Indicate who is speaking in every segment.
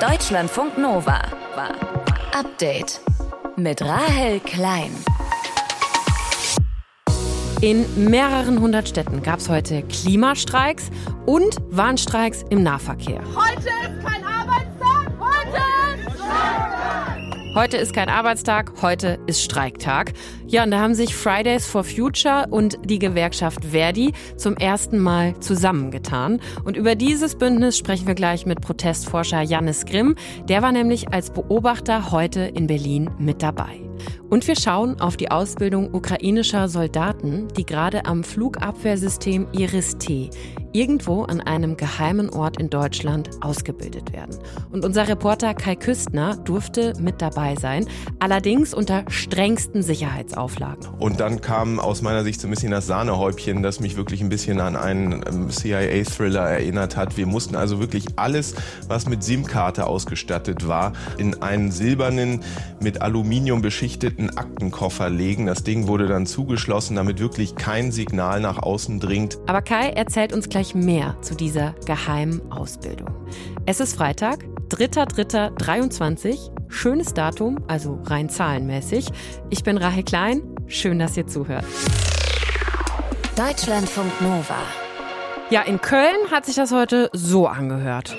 Speaker 1: Deutschlandfunk Nova. Update mit Rahel Klein.
Speaker 2: In mehreren hundert Städten gab es heute Klimastreiks und Warnstreiks im Nahverkehr.
Speaker 3: Heute ist kein Heute ist
Speaker 2: kein Arbeitstag, heute ist Streiktag. Ja, und da haben sich Fridays for Future und die Gewerkschaft Verdi zum ersten Mal zusammengetan. Und über dieses Bündnis sprechen wir gleich mit Protestforscher Jannis Grimm. Der war nämlich als Beobachter heute in Berlin mit dabei. Und wir schauen auf die Ausbildung ukrainischer Soldaten, die gerade am Flugabwehrsystem Iris-T irgendwo an einem geheimen Ort in Deutschland ausgebildet werden. Und unser Reporter Kai Küstner durfte mit dabei sein, allerdings unter strengsten Sicherheitsauflagen.
Speaker 4: Und dann kam aus meiner Sicht so ein bisschen das Sahnehäubchen, das mich wirklich ein bisschen an einen ähm, CIA-Thriller erinnert hat. Wir mussten also wirklich alles, was mit SIM-Karte ausgestattet war, in einen silbernen, mit Aluminium beschichteten Aktenkoffer legen. Das Ding wurde dann zugeschlossen, damit wirklich kein Signal nach außen dringt.
Speaker 2: Aber Kai erzählt uns gleich gleich mehr zu dieser geheimen Ausbildung. Es ist Freitag, 3.3.23. Schönes Datum, also rein zahlenmäßig. Ich bin Rahel Klein. Schön, dass ihr zuhört.
Speaker 1: Deutschlandfunk Nova.
Speaker 2: Ja, in Köln hat sich das heute so angehört.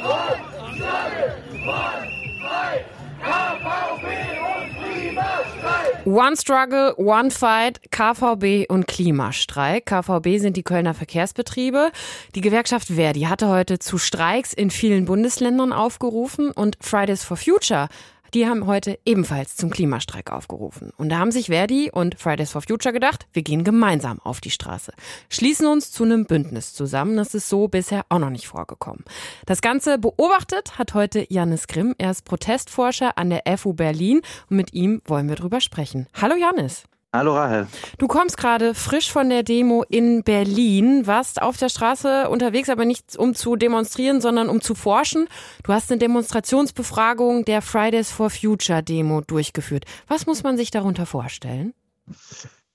Speaker 2: One Struggle, One Fight, KVB und Klimastreik. KVB sind die Kölner Verkehrsbetriebe. Die Gewerkschaft Verdi hatte heute zu Streiks in vielen Bundesländern aufgerufen und Fridays for Future die haben heute ebenfalls zum Klimastreik aufgerufen. Und da haben sich Verdi und Fridays for Future gedacht, wir gehen gemeinsam auf die Straße. Schließen uns zu einem Bündnis zusammen. Das ist so bisher auch noch nicht vorgekommen. Das Ganze beobachtet hat heute Janis Grimm. Er ist Protestforscher an der FU Berlin und mit ihm wollen wir drüber sprechen. Hallo Janis.
Speaker 5: Hallo Rahel.
Speaker 2: Du kommst gerade frisch von der Demo in Berlin, warst auf der Straße unterwegs, aber nicht um zu demonstrieren, sondern um zu forschen. Du hast eine Demonstrationsbefragung der Fridays for Future Demo durchgeführt. Was muss man sich darunter vorstellen?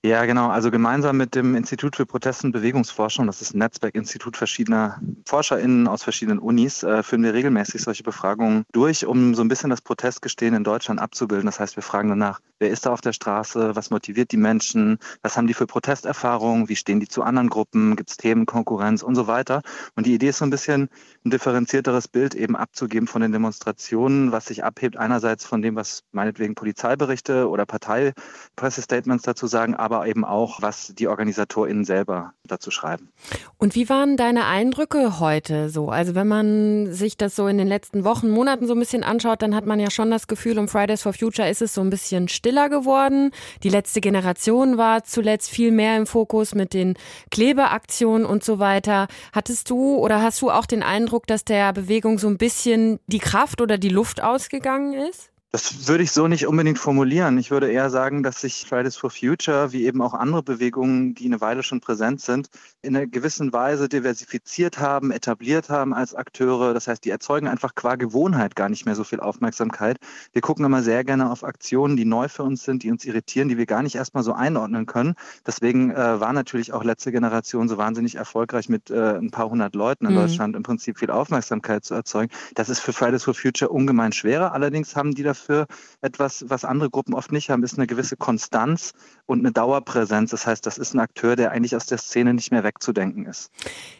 Speaker 5: Ja, genau. Also gemeinsam mit dem Institut für Protest- und Bewegungsforschung, das ist ein Netzwerkinstitut verschiedener ForscherInnen aus verschiedenen Unis, äh, führen wir regelmäßig solche Befragungen durch, um so ein bisschen das Protestgestehen in Deutschland abzubilden. Das heißt, wir fragen danach, wer ist da auf der Straße, was motiviert die Menschen, was haben die für Protesterfahrungen, wie stehen die zu anderen Gruppen, gibt es Themen, Konkurrenz und so weiter. Und die Idee ist so ein bisschen ein differenzierteres Bild eben abzugeben von den Demonstrationen, was sich abhebt einerseits von dem, was meinetwegen Polizeiberichte oder Parteipressestatements dazu sagen, aber eben auch, was die OrganisatorInnen selber dazu schreiben.
Speaker 2: Und wie waren deine Eindrücke heute so? Also wenn man sich das so in den letzten Wochen, Monaten so ein bisschen anschaut, dann hat man ja schon das Gefühl, um Fridays for Future ist es so ein bisschen stiller geworden. Die letzte Generation war zuletzt viel mehr im Fokus mit den Klebeaktionen und so weiter. Hattest du oder hast du auch den Eindruck, dass der Bewegung so ein bisschen die Kraft oder die Luft ausgegangen ist?
Speaker 5: Das würde ich so nicht unbedingt formulieren. Ich würde eher sagen, dass sich Fridays for Future, wie eben auch andere Bewegungen, die eine Weile schon präsent sind, in einer gewissen Weise diversifiziert haben, etabliert haben als Akteure. Das heißt, die erzeugen einfach qua Gewohnheit gar nicht mehr so viel Aufmerksamkeit. Wir gucken immer sehr gerne auf Aktionen, die neu für uns sind, die uns irritieren, die wir gar nicht erstmal so einordnen können. Deswegen äh, war natürlich auch letzte Generation so wahnsinnig erfolgreich mit äh, ein paar hundert Leuten in mhm. Deutschland im Prinzip viel Aufmerksamkeit zu erzeugen. Das ist für Fridays for Future ungemein schwerer. Allerdings haben die dafür dafür etwas, was andere Gruppen oft nicht haben, ist eine gewisse Konstanz und eine Dauerpräsenz. Das heißt, das ist ein Akteur, der eigentlich aus der Szene nicht mehr wegzudenken ist.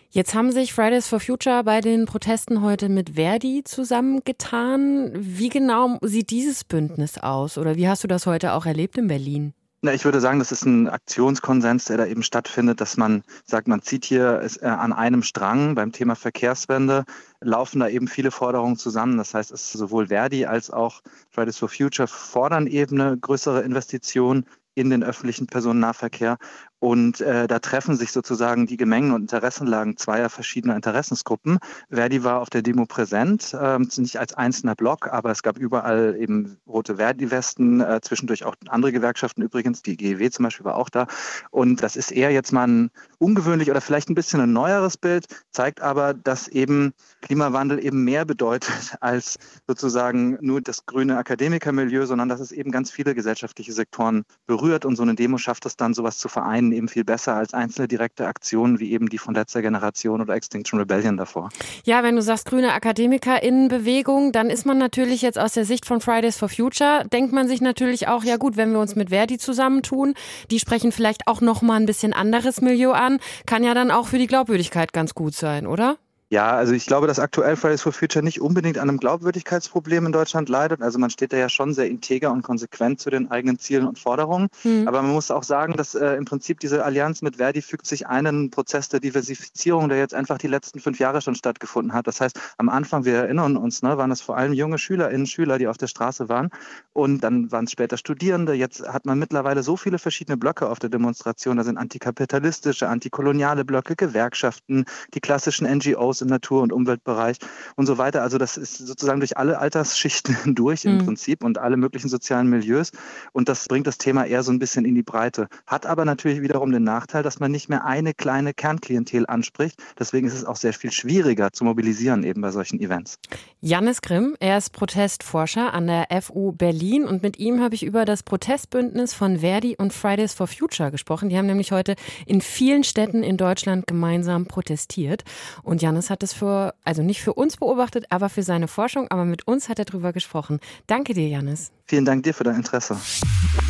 Speaker 2: Jetzt haben sich Fridays for Future bei den Protesten heute mit Verdi zusammengetan. Wie genau sieht dieses Bündnis aus oder wie hast du das heute auch erlebt in Berlin?
Speaker 5: Na, ich würde sagen, das ist ein Aktionskonsens, der da eben stattfindet, dass man sagt, man zieht hier äh, an einem Strang beim Thema Verkehrswende, laufen da eben viele Forderungen zusammen. Das heißt, es ist sowohl Verdi als auch Fridays for Future fordern eben eine größere Investition in den öffentlichen Personennahverkehr. Und äh, da treffen sich sozusagen die Gemengen und Interessenlagen zweier verschiedener Interessensgruppen. Verdi war auf der Demo präsent, äh, nicht als einzelner Block, aber es gab überall eben rote Verdi-Westen, äh, zwischendurch auch andere Gewerkschaften übrigens, die GEW zum Beispiel war auch da. Und das ist eher jetzt mal ein ungewöhnlich oder vielleicht ein bisschen ein neueres Bild, zeigt aber, dass eben Klimawandel eben mehr bedeutet als sozusagen nur das grüne Akademikermilieu, sondern dass es eben ganz viele gesellschaftliche Sektoren berührt und so eine Demo schafft es dann, sowas zu vereinen ihnen eben viel besser als einzelne direkte Aktionen wie eben die von letzter Generation oder Extinction Rebellion davor.
Speaker 2: Ja, wenn du sagst grüne AkademikerInnenbewegung, dann ist man natürlich jetzt aus der Sicht von Fridays for Future, denkt man sich natürlich auch, ja gut, wenn wir uns mit Verdi zusammentun, die sprechen vielleicht auch nochmal ein bisschen anderes Milieu an, kann ja dann auch für die Glaubwürdigkeit ganz gut sein, oder?
Speaker 5: Ja, also ich glaube, dass aktuell Fridays for Future nicht unbedingt an einem Glaubwürdigkeitsproblem in Deutschland leidet. Also man steht da ja schon sehr integer und konsequent zu den eigenen Zielen und Forderungen. Mhm. Aber man muss auch sagen, dass äh, im Prinzip diese Allianz mit Verdi fügt sich einen Prozess der Diversifizierung, der jetzt einfach die letzten fünf Jahre schon stattgefunden hat. Das heißt, am Anfang, wir erinnern uns, ne, waren das vor allem junge Schülerinnen, Schüler, die auf der Straße waren. Und dann waren es später Studierende. Jetzt hat man mittlerweile so viele verschiedene Blöcke auf der Demonstration. Da sind antikapitalistische, antikoloniale Blöcke, Gewerkschaften, die klassischen NGOs im Natur- und Umweltbereich und so weiter. Also das ist sozusagen durch alle Altersschichten hindurch im mhm. Prinzip und alle möglichen sozialen Milieus. Und das bringt das Thema eher so ein bisschen in die Breite. Hat aber natürlich wiederum den Nachteil, dass man nicht mehr eine kleine Kernklientel anspricht. Deswegen ist es auch sehr viel schwieriger zu mobilisieren eben bei solchen Events.
Speaker 2: Jannis Grimm, er ist Protestforscher an der FU Berlin und mit ihm habe ich über das Protestbündnis von Verdi und Fridays for Future gesprochen. Die haben nämlich heute in vielen Städten in Deutschland gemeinsam protestiert. Und Jannis hat es für, also nicht für uns beobachtet, aber für seine Forschung. Aber mit uns hat er darüber gesprochen. Danke dir, Janis.
Speaker 5: Vielen Dank dir für dein Interesse.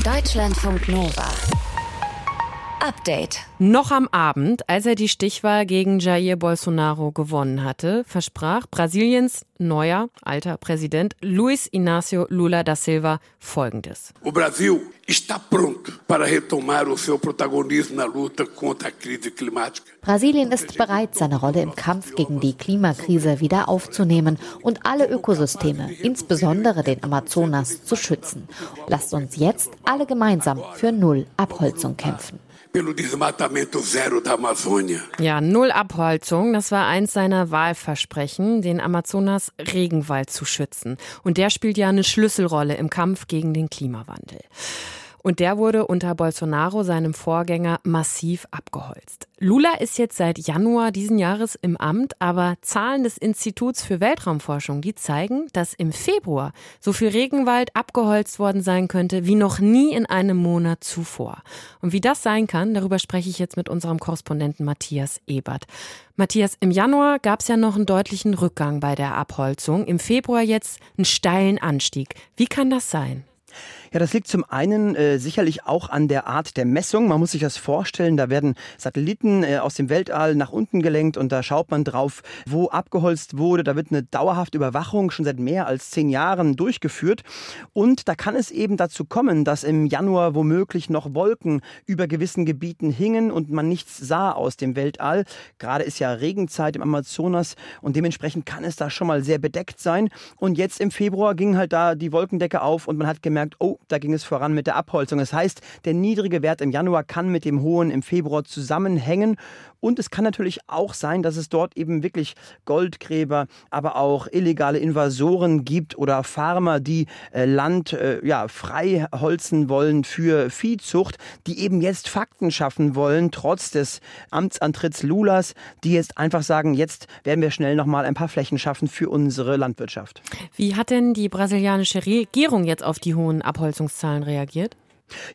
Speaker 1: Deutschlandfunk Nova. Update.
Speaker 2: Noch am Abend, als er die Stichwahl gegen Jair Bolsonaro gewonnen hatte, versprach Brasiliens neuer alter Präsident Luiz Inácio Lula da Silva Folgendes.
Speaker 6: O Brasil está pronto para retomar o seu protagonismo na luta contra a crise climática.
Speaker 7: Brasilien ist bereit, seine Rolle im Kampf gegen die Klimakrise wieder aufzunehmen und alle Ökosysteme, insbesondere den Amazonas, zu schützen. Lasst uns jetzt alle gemeinsam für Null Abholzung kämpfen
Speaker 2: Ja, Null Abholzung, das war eins seiner Wahlversprechen, den Amazonas Regenwald zu schützen. Und der spielt ja eine Schlüsselrolle im Kampf gegen den Klimawandel. Und der wurde unter Bolsonaro, seinem Vorgänger, massiv abgeholzt. Lula ist jetzt seit Januar diesen Jahres im Amt, aber Zahlen des Instituts für Weltraumforschung, die zeigen, dass im Februar so viel Regenwald abgeholzt worden sein könnte wie noch nie in einem Monat zuvor. Und wie das sein kann, darüber spreche ich jetzt mit unserem Korrespondenten Matthias Ebert. Matthias, im Januar gab es ja noch einen deutlichen Rückgang bei der Abholzung, im Februar jetzt einen steilen Anstieg. Wie kann das sein?
Speaker 8: Ja, das liegt zum einen äh, sicherlich auch an der Art der Messung. Man muss sich das vorstellen, da werden Satelliten äh, aus dem Weltall nach unten gelenkt und da schaut man drauf, wo abgeholzt wurde. Da wird eine dauerhafte Überwachung schon seit mehr als zehn Jahren durchgeführt. Und da kann es eben dazu kommen, dass im Januar womöglich noch Wolken über gewissen Gebieten hingen und man nichts sah aus dem Weltall. Gerade ist ja Regenzeit im Amazonas und dementsprechend kann es da schon mal sehr bedeckt sein. Und jetzt im Februar ging halt da die Wolkendecke auf und man hat gemerkt, oh, da ging es voran mit der Abholzung. Das heißt, der niedrige Wert im Januar kann mit dem hohen im Februar zusammenhängen. Und es kann natürlich auch sein, dass es dort eben wirklich Goldgräber, aber auch illegale Invasoren gibt oder Farmer, die äh, Land äh, ja, frei holzen wollen für Viehzucht, die eben jetzt Fakten schaffen wollen, trotz des Amtsantritts Lulas, die jetzt einfach sagen, jetzt werden wir schnell nochmal ein paar Flächen schaffen für unsere Landwirtschaft.
Speaker 2: Wie hat denn die brasilianische Regierung jetzt auf die hohen Abholzungen Abholzungszahlen reagiert?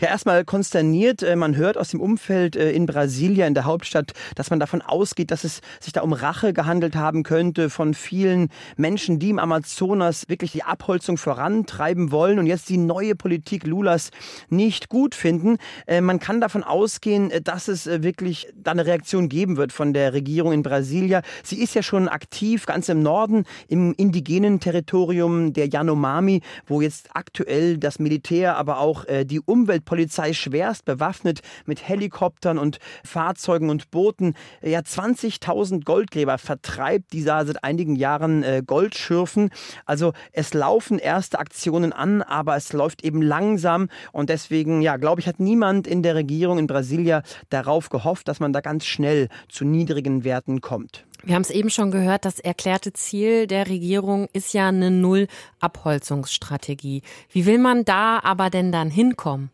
Speaker 8: Ja, erstmal konsterniert. Äh, man hört aus dem Umfeld äh, in Brasilia, in der Hauptstadt, dass man davon ausgeht, dass es sich da um Rache gehandelt haben könnte von vielen Menschen, die im Amazonas wirklich die Abholzung vorantreiben wollen und jetzt die neue Politik Lulas nicht gut finden. Äh, man kann davon ausgehen, dass es wirklich da eine Reaktion geben wird von der Regierung in Brasilia. Sie ist ja schon aktiv ganz im Norden, im indigenen Territorium der Yanomami, wo jetzt aktuell das Militär, aber auch die Umwelt Umweltpolizei schwerst bewaffnet mit Helikoptern und Fahrzeugen und Booten. Ja, 20.000 Goldgräber vertreibt, die da seit einigen Jahren äh, Gold schürfen. Also es laufen erste Aktionen an, aber es läuft eben langsam und deswegen, ja, glaube ich, hat niemand in der Regierung in Brasilia darauf gehofft, dass man da ganz schnell zu niedrigen Werten kommt.
Speaker 2: Wir haben es eben schon gehört, das erklärte Ziel der Regierung ist ja eine Null-Abholzungsstrategie. Wie will man da aber denn dann hinkommen?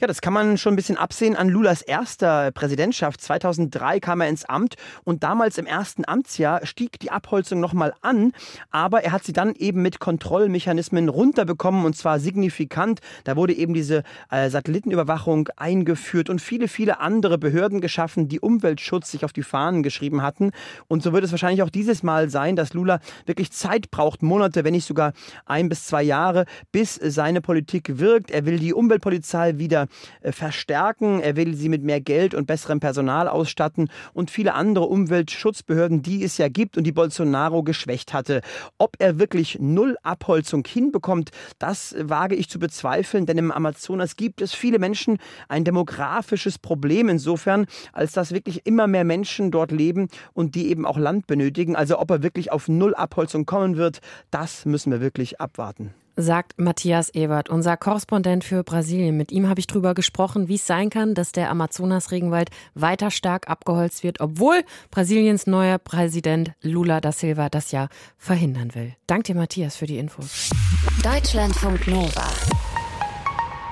Speaker 8: Ja, das kann man schon ein bisschen absehen an Lulas erster Präsidentschaft. 2003 kam er ins Amt und damals im ersten Amtsjahr stieg die Abholzung nochmal an, aber er hat sie dann eben mit Kontrollmechanismen runterbekommen und zwar signifikant. Da wurde eben diese äh, Satellitenüberwachung eingeführt und viele, viele andere Behörden geschaffen, die Umweltschutz sich auf die Fahnen geschrieben hatten. Und so wird es wahrscheinlich auch dieses Mal sein, dass Lula wirklich Zeit braucht, Monate, wenn nicht sogar ein bis zwei Jahre, bis seine Politik wirkt. Er will die Umweltpolizei wieder äh, verstärken. Er will sie mit mehr Geld und besserem Personal ausstatten und viele andere Umweltschutzbehörden, die es ja gibt und die Bolsonaro geschwächt hatte. Ob er wirklich null Abholzung hinbekommt, das wage ich zu bezweifeln, denn im Amazonas gibt es viele Menschen, ein demografisches Problem insofern, als dass wirklich immer mehr Menschen dort leben und die eben auch Land benötigen. Also ob er wirklich auf null Abholzung kommen wird, das müssen wir wirklich abwarten
Speaker 2: sagt Matthias Ebert, unser Korrespondent für Brasilien. Mit ihm habe ich darüber gesprochen, wie es sein kann, dass der Amazonas-Regenwald weiter stark abgeholzt wird, obwohl Brasiliens neuer Präsident Lula da Silva das ja verhindern will. Dank dir, Matthias, für die Infos.
Speaker 1: Deutschlandfunk Nova.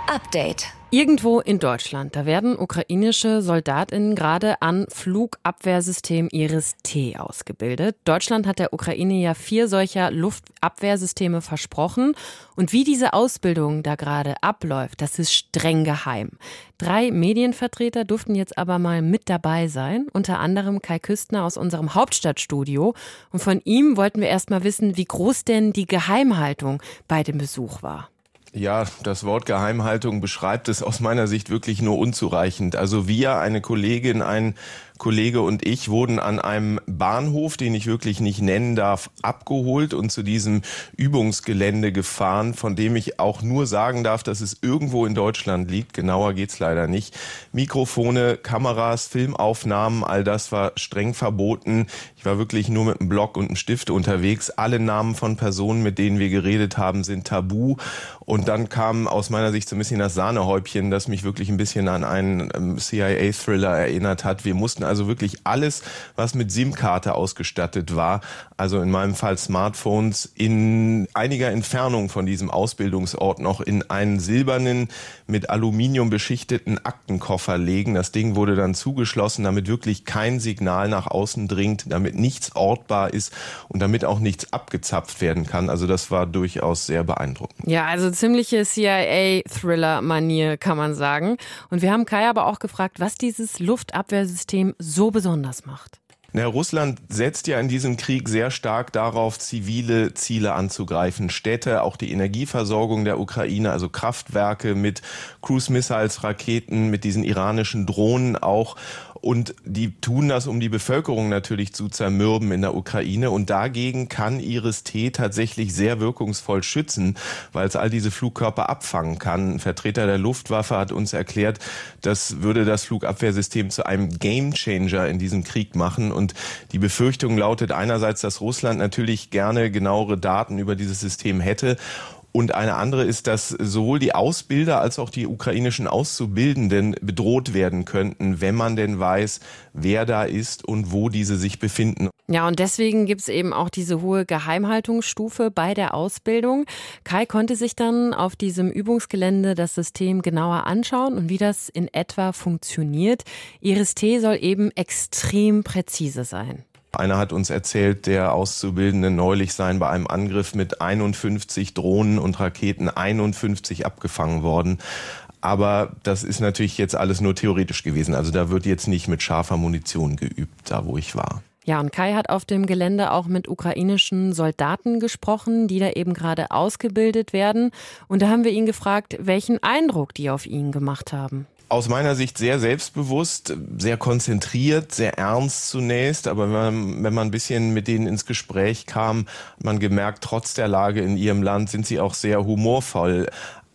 Speaker 1: Update.
Speaker 2: Irgendwo in Deutschland, da werden ukrainische Soldatinnen gerade an Flugabwehrsystem Iris-T ausgebildet. Deutschland hat der Ukraine ja vier solcher Luftabwehrsysteme versprochen. Und wie diese Ausbildung da gerade abläuft, das ist streng geheim. Drei Medienvertreter durften jetzt aber mal mit dabei sein, unter anderem Kai Küstner aus unserem Hauptstadtstudio. Und von ihm wollten wir erst mal wissen, wie groß denn die Geheimhaltung bei dem Besuch war.
Speaker 4: Ja, das Wort Geheimhaltung beschreibt es aus meiner Sicht wirklich nur unzureichend. Also wir, eine Kollegin, ein Kollege und ich wurden an einem Bahnhof, den ich wirklich nicht nennen darf, abgeholt und zu diesem Übungsgelände gefahren, von dem ich auch nur sagen darf, dass es irgendwo in Deutschland liegt. Genauer geht's leider nicht. Mikrofone, Kameras, Filmaufnahmen, all das war streng verboten. Ich war wirklich nur mit einem Block und einem Stift unterwegs. Alle Namen von Personen, mit denen wir geredet haben, sind tabu. Und dann kam aus meiner Sicht so ein bisschen das Sahnehäubchen, das mich wirklich ein bisschen an einen ähm, CIA-Thriller erinnert hat. Wir mussten also wirklich alles, was mit SIM-Karte ausgestattet war, also in meinem Fall Smartphones, in einiger Entfernung von diesem Ausbildungsort noch in einen silbernen, mit Aluminium beschichteten Aktenkoffer legen. Das Ding wurde dann zugeschlossen, damit wirklich kein Signal nach außen dringt, damit nichts ortbar ist und damit auch nichts abgezapft werden kann. Also das war durchaus sehr beeindruckend.
Speaker 2: Ja, also ziemliche CIA-Thriller-Manier, kann man sagen. Und wir haben Kai aber auch gefragt, was dieses Luftabwehrsystem so besonders macht.
Speaker 4: Na, Russland setzt ja in diesem Krieg sehr stark darauf, zivile Ziele anzugreifen. Städte, auch die Energieversorgung der Ukraine, also Kraftwerke mit Cruise Missiles, Raketen, mit diesen iranischen Drohnen auch. Und die tun das, um die Bevölkerung natürlich zu zermürben in der Ukraine. Und dagegen kann Iris-T tatsächlich sehr wirkungsvoll schützen, weil es all diese Flugkörper abfangen kann. Ein Vertreter der Luftwaffe hat uns erklärt, das würde das Flugabwehrsystem zu einem Gamechanger in diesem Krieg machen. Und die Befürchtung lautet einerseits, dass Russland natürlich gerne genauere Daten über dieses System hätte und eine andere ist, dass sowohl die Ausbilder als auch die ukrainischen Auszubildenden bedroht werden könnten, wenn man denn weiß, wer da ist und wo diese sich befinden.
Speaker 2: Ja, und deswegen gibt es eben auch diese hohe Geheimhaltungsstufe bei der Ausbildung. Kai konnte sich dann auf diesem Übungsgelände das System genauer anschauen und wie das in etwa funktioniert. Iris T soll eben extrem präzise sein.
Speaker 4: Einer hat uns erzählt, der Auszubildende neulich seien bei einem Angriff mit 51 Drohnen und Raketen 51 abgefangen worden. Aber das ist natürlich jetzt alles nur theoretisch gewesen. Also da wird jetzt nicht mit scharfer Munition geübt, da wo ich war.
Speaker 2: Ja, und Kai hat auf dem Gelände auch mit ukrainischen Soldaten gesprochen, die da eben gerade ausgebildet werden. Und da haben wir ihn gefragt, welchen Eindruck die auf ihn gemacht haben
Speaker 4: aus meiner Sicht sehr selbstbewusst, sehr konzentriert, sehr ernst zunächst. Aber wenn man, wenn man ein bisschen mit denen ins Gespräch kam, man gemerkt, trotz der Lage in ihrem Land sind sie auch sehr humorvoll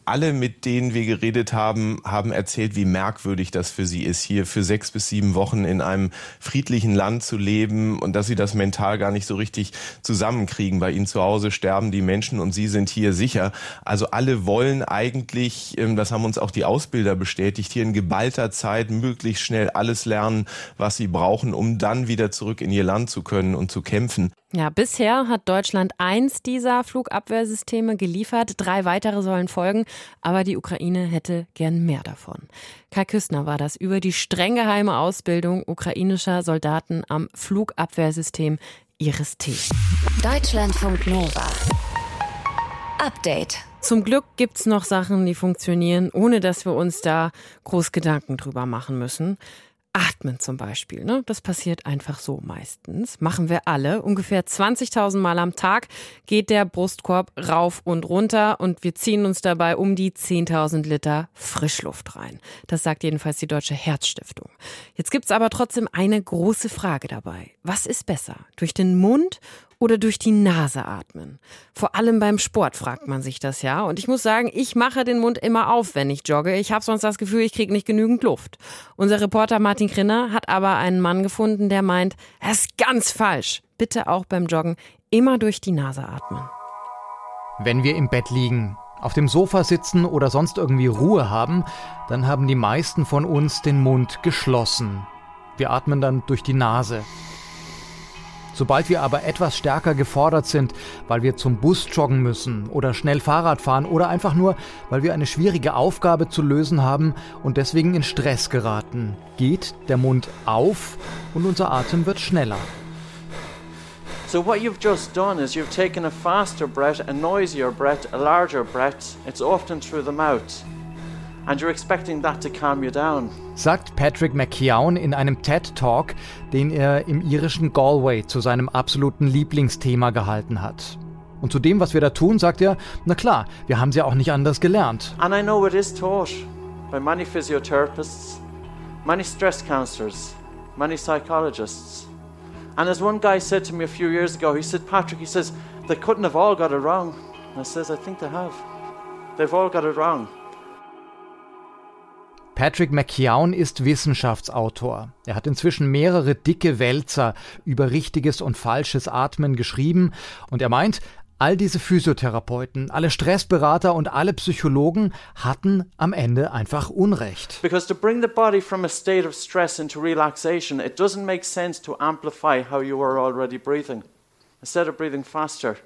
Speaker 4: alle, mit denen wir geredet haben, haben erzählt, wie merkwürdig das für sie ist, hier für sechs bis sieben Wochen in einem friedlichen Land zu leben und dass sie das mental gar nicht so richtig zusammenkriegen. Bei ihnen zu Hause sterben die Menschen und sie sind hier sicher. Also alle wollen eigentlich, ähm, das haben uns auch die Ausbilder bestätigt, hier in geballter Zeit möglichst schnell alles lernen, was sie brauchen, um dann wieder zurück in ihr Land zu können und zu kämpfen.
Speaker 2: Ja, bisher hat Deutschland eins dieser Flugabwehrsysteme geliefert. Drei weitere sollen folgen, aber die Ukraine hätte gern mehr davon. Kai Küstner war das über die streng geheime Ausbildung ukrainischer Soldaten am Flugabwehrsystem Iris-T.
Speaker 1: Deutschlandfunk Nova. Update.
Speaker 2: Zum Glück gibt's noch Sachen, die funktionieren, ohne dass wir uns da groß Gedanken drüber machen müssen. Atmen zum Beispiel, ne? Das passiert einfach so meistens. Machen wir alle. Ungefähr 20.000 Mal am Tag geht der Brustkorb rauf und runter und wir ziehen uns dabei um die 10.000 Liter Frischluft rein. Das sagt jedenfalls die Deutsche Herzstiftung. Jetzt gibt's aber trotzdem eine große Frage dabei. Was ist besser? Durch den Mund oder durch die Nase atmen? Vor allem beim Sport fragt man sich das ja. Und ich muss sagen, ich mache den Mund immer auf, wenn ich jogge. Ich habe sonst das Gefühl, ich kriege nicht genügend Luft. Unser Reporter Martin Krinner hat aber einen Mann gefunden, der meint, das ist ganz falsch. Bitte auch beim Joggen immer durch die Nase atmen.
Speaker 9: Wenn wir im Bett liegen, auf dem Sofa sitzen oder sonst irgendwie Ruhe haben, dann haben die meisten von uns den Mund geschlossen. Wir atmen dann durch die Nase. Sobald wir aber etwas stärker gefordert sind, weil wir zum Bus joggen müssen oder schnell Fahrrad fahren oder einfach nur, weil wir eine schwierige Aufgabe zu lösen haben und deswegen in Stress geraten, geht der Mund auf und unser Atem wird schneller.
Speaker 10: So what you've just done is you've taken a faster breath, a noisier breath, a larger breath. It's often through the mouth. And you're expecting that to calm you down
Speaker 9: sagt Patrick McKeown in einem TED-Talk, den er im irischen Galway zu seinem absoluten Lieblingsthema gehalten hat. Und zu dem, was wir da tun, sagt er, na klar, wir haben sie ja auch nicht anders gelernt.
Speaker 10: And I know it is taught by many physiotherapists, many stress counselors, many psychologists. And as one guy said to me a few years ago, he said, Patrick, he says, they couldn't have all got it wrong. And I says, I think they have. They've all got it wrong.
Speaker 9: Patrick McKeown ist Wissenschaftsautor. Er hat inzwischen mehrere dicke Wälzer über richtiges und falsches Atmen geschrieben und er meint, all diese Physiotherapeuten, alle Stressberater und alle Psychologen hatten am Ende einfach Unrecht.
Speaker 10: Because to bring the body from a state of stress into relaxation, it doesn't make sense to amplify how you are already breathing. Instead of breathing faster,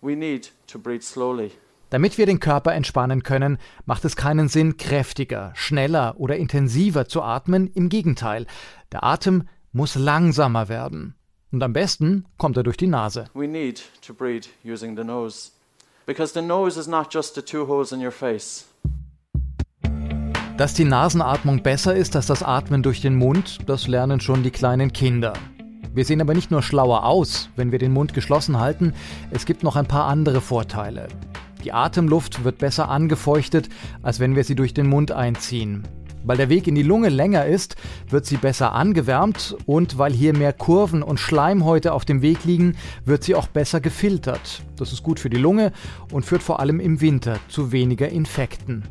Speaker 10: we need to breathe slowly.
Speaker 9: Damit wir den Körper entspannen können, macht es keinen Sinn, kräftiger, schneller oder intensiver zu atmen. Im Gegenteil, der Atem muss langsamer werden. Und am besten kommt er durch die Nase.
Speaker 10: We need to breathe using the nose. Because the nose is not just the two holes in your face.
Speaker 9: Dass die Nasenatmung besser ist als das Atmen durch den Mund, das lernen schon die kleinen Kinder. Wir sehen aber nicht nur schlauer aus, wenn wir den Mund geschlossen halten, es gibt noch ein paar andere Vorteile. Die Atemluft wird besser angefeuchtet, als wenn wir sie durch den Mund einziehen. Weil der Weg in die Lunge länger ist, wird sie besser angewärmt und weil hier mehr Kurven und Schleimhäute auf dem Weg liegen, wird sie auch besser gefiltert. Das ist gut für die Lunge und führt vor allem im Winter zu weniger Infekten.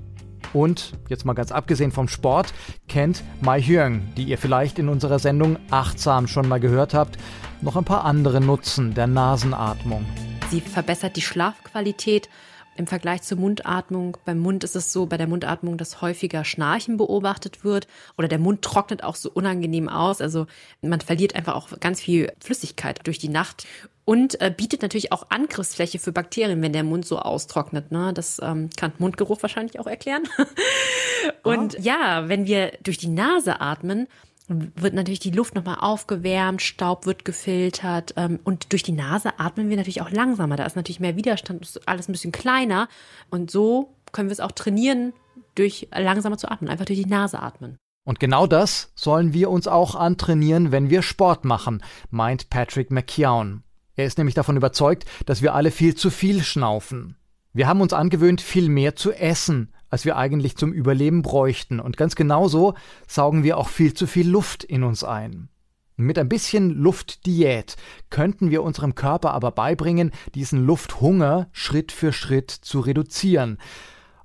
Speaker 9: Und, jetzt mal ganz abgesehen vom Sport, kennt Mai Hyung, die ihr vielleicht in unserer Sendung Achtsam schon mal gehört habt, noch ein paar andere Nutzen der Nasenatmung.
Speaker 11: Sie verbessert die Schlafqualität im Vergleich zur Mundatmung, beim Mund ist es so, bei der Mundatmung, dass häufiger Schnarchen beobachtet wird oder der Mund trocknet auch so unangenehm aus. Also man verliert einfach auch ganz viel Flüssigkeit durch die Nacht und äh, bietet natürlich auch Angriffsfläche für Bakterien, wenn der Mund so austrocknet. Ne? Das ähm, kann Mundgeruch wahrscheinlich auch erklären. und oh. ja, wenn wir durch die Nase atmen, wird natürlich die Luft nochmal aufgewärmt, Staub wird gefiltert ähm, und durch die Nase atmen wir natürlich auch langsamer. Da ist natürlich mehr Widerstand, ist alles ein bisschen kleiner und so können wir es auch trainieren, durch langsamer zu atmen, einfach durch die Nase atmen.
Speaker 9: Und genau das sollen wir uns auch antrainieren, wenn wir Sport machen, meint Patrick McKeown. Er ist nämlich davon überzeugt, dass wir alle viel zu viel schnaufen. Wir haben uns angewöhnt, viel mehr zu essen, als wir eigentlich zum Überleben bräuchten. Und ganz genauso saugen wir auch viel zu viel Luft in uns ein. Mit ein bisschen Luftdiät könnten wir unserem Körper aber beibringen, diesen Lufthunger Schritt für Schritt zu reduzieren.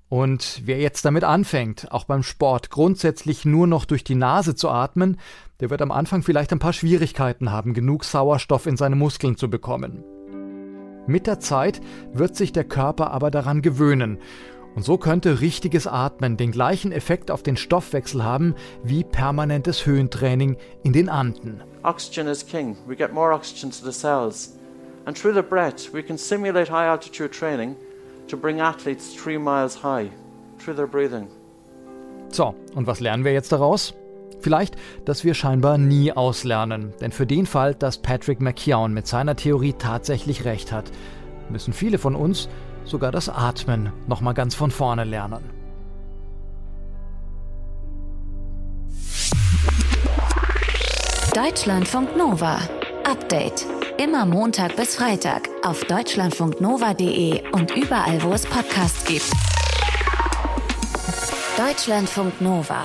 Speaker 9: Und wer jetzt damit anfängt, auch beim Sport grundsätzlich nur noch durch die Nase zu atmen, der wird am Anfang vielleicht ein paar Schwierigkeiten haben, genug Sauerstoff in seine Muskeln zu bekommen. Mit der Zeit wird sich der Körper aber daran gewöhnen Und so könnte richtiges Atmen den gleichen Effekt auf den Stoffwechsel haben wie permanentes Höhentraining in den Anden.
Speaker 10: Oxygen is king. We get more oxygen to the cells. And through the breath, we can simulate high altitude training to bring athletes three miles high through their breathing.
Speaker 9: So, und was lernen wir jetzt daraus? Vielleicht, dass wir scheinbar nie auslernen. Denn für den Fall, dass Patrick McKeown mit seiner Theorie tatsächlich recht hat, müssen viele von uns sogar das Atmen nochmal ganz von vorne lernen.
Speaker 1: Deutschlandfunk Nova. Update. Immer Montag bis Freitag auf deutschlandfunknova.de und überall, wo es Podcasts gibt. Deutschlandfunk Nova.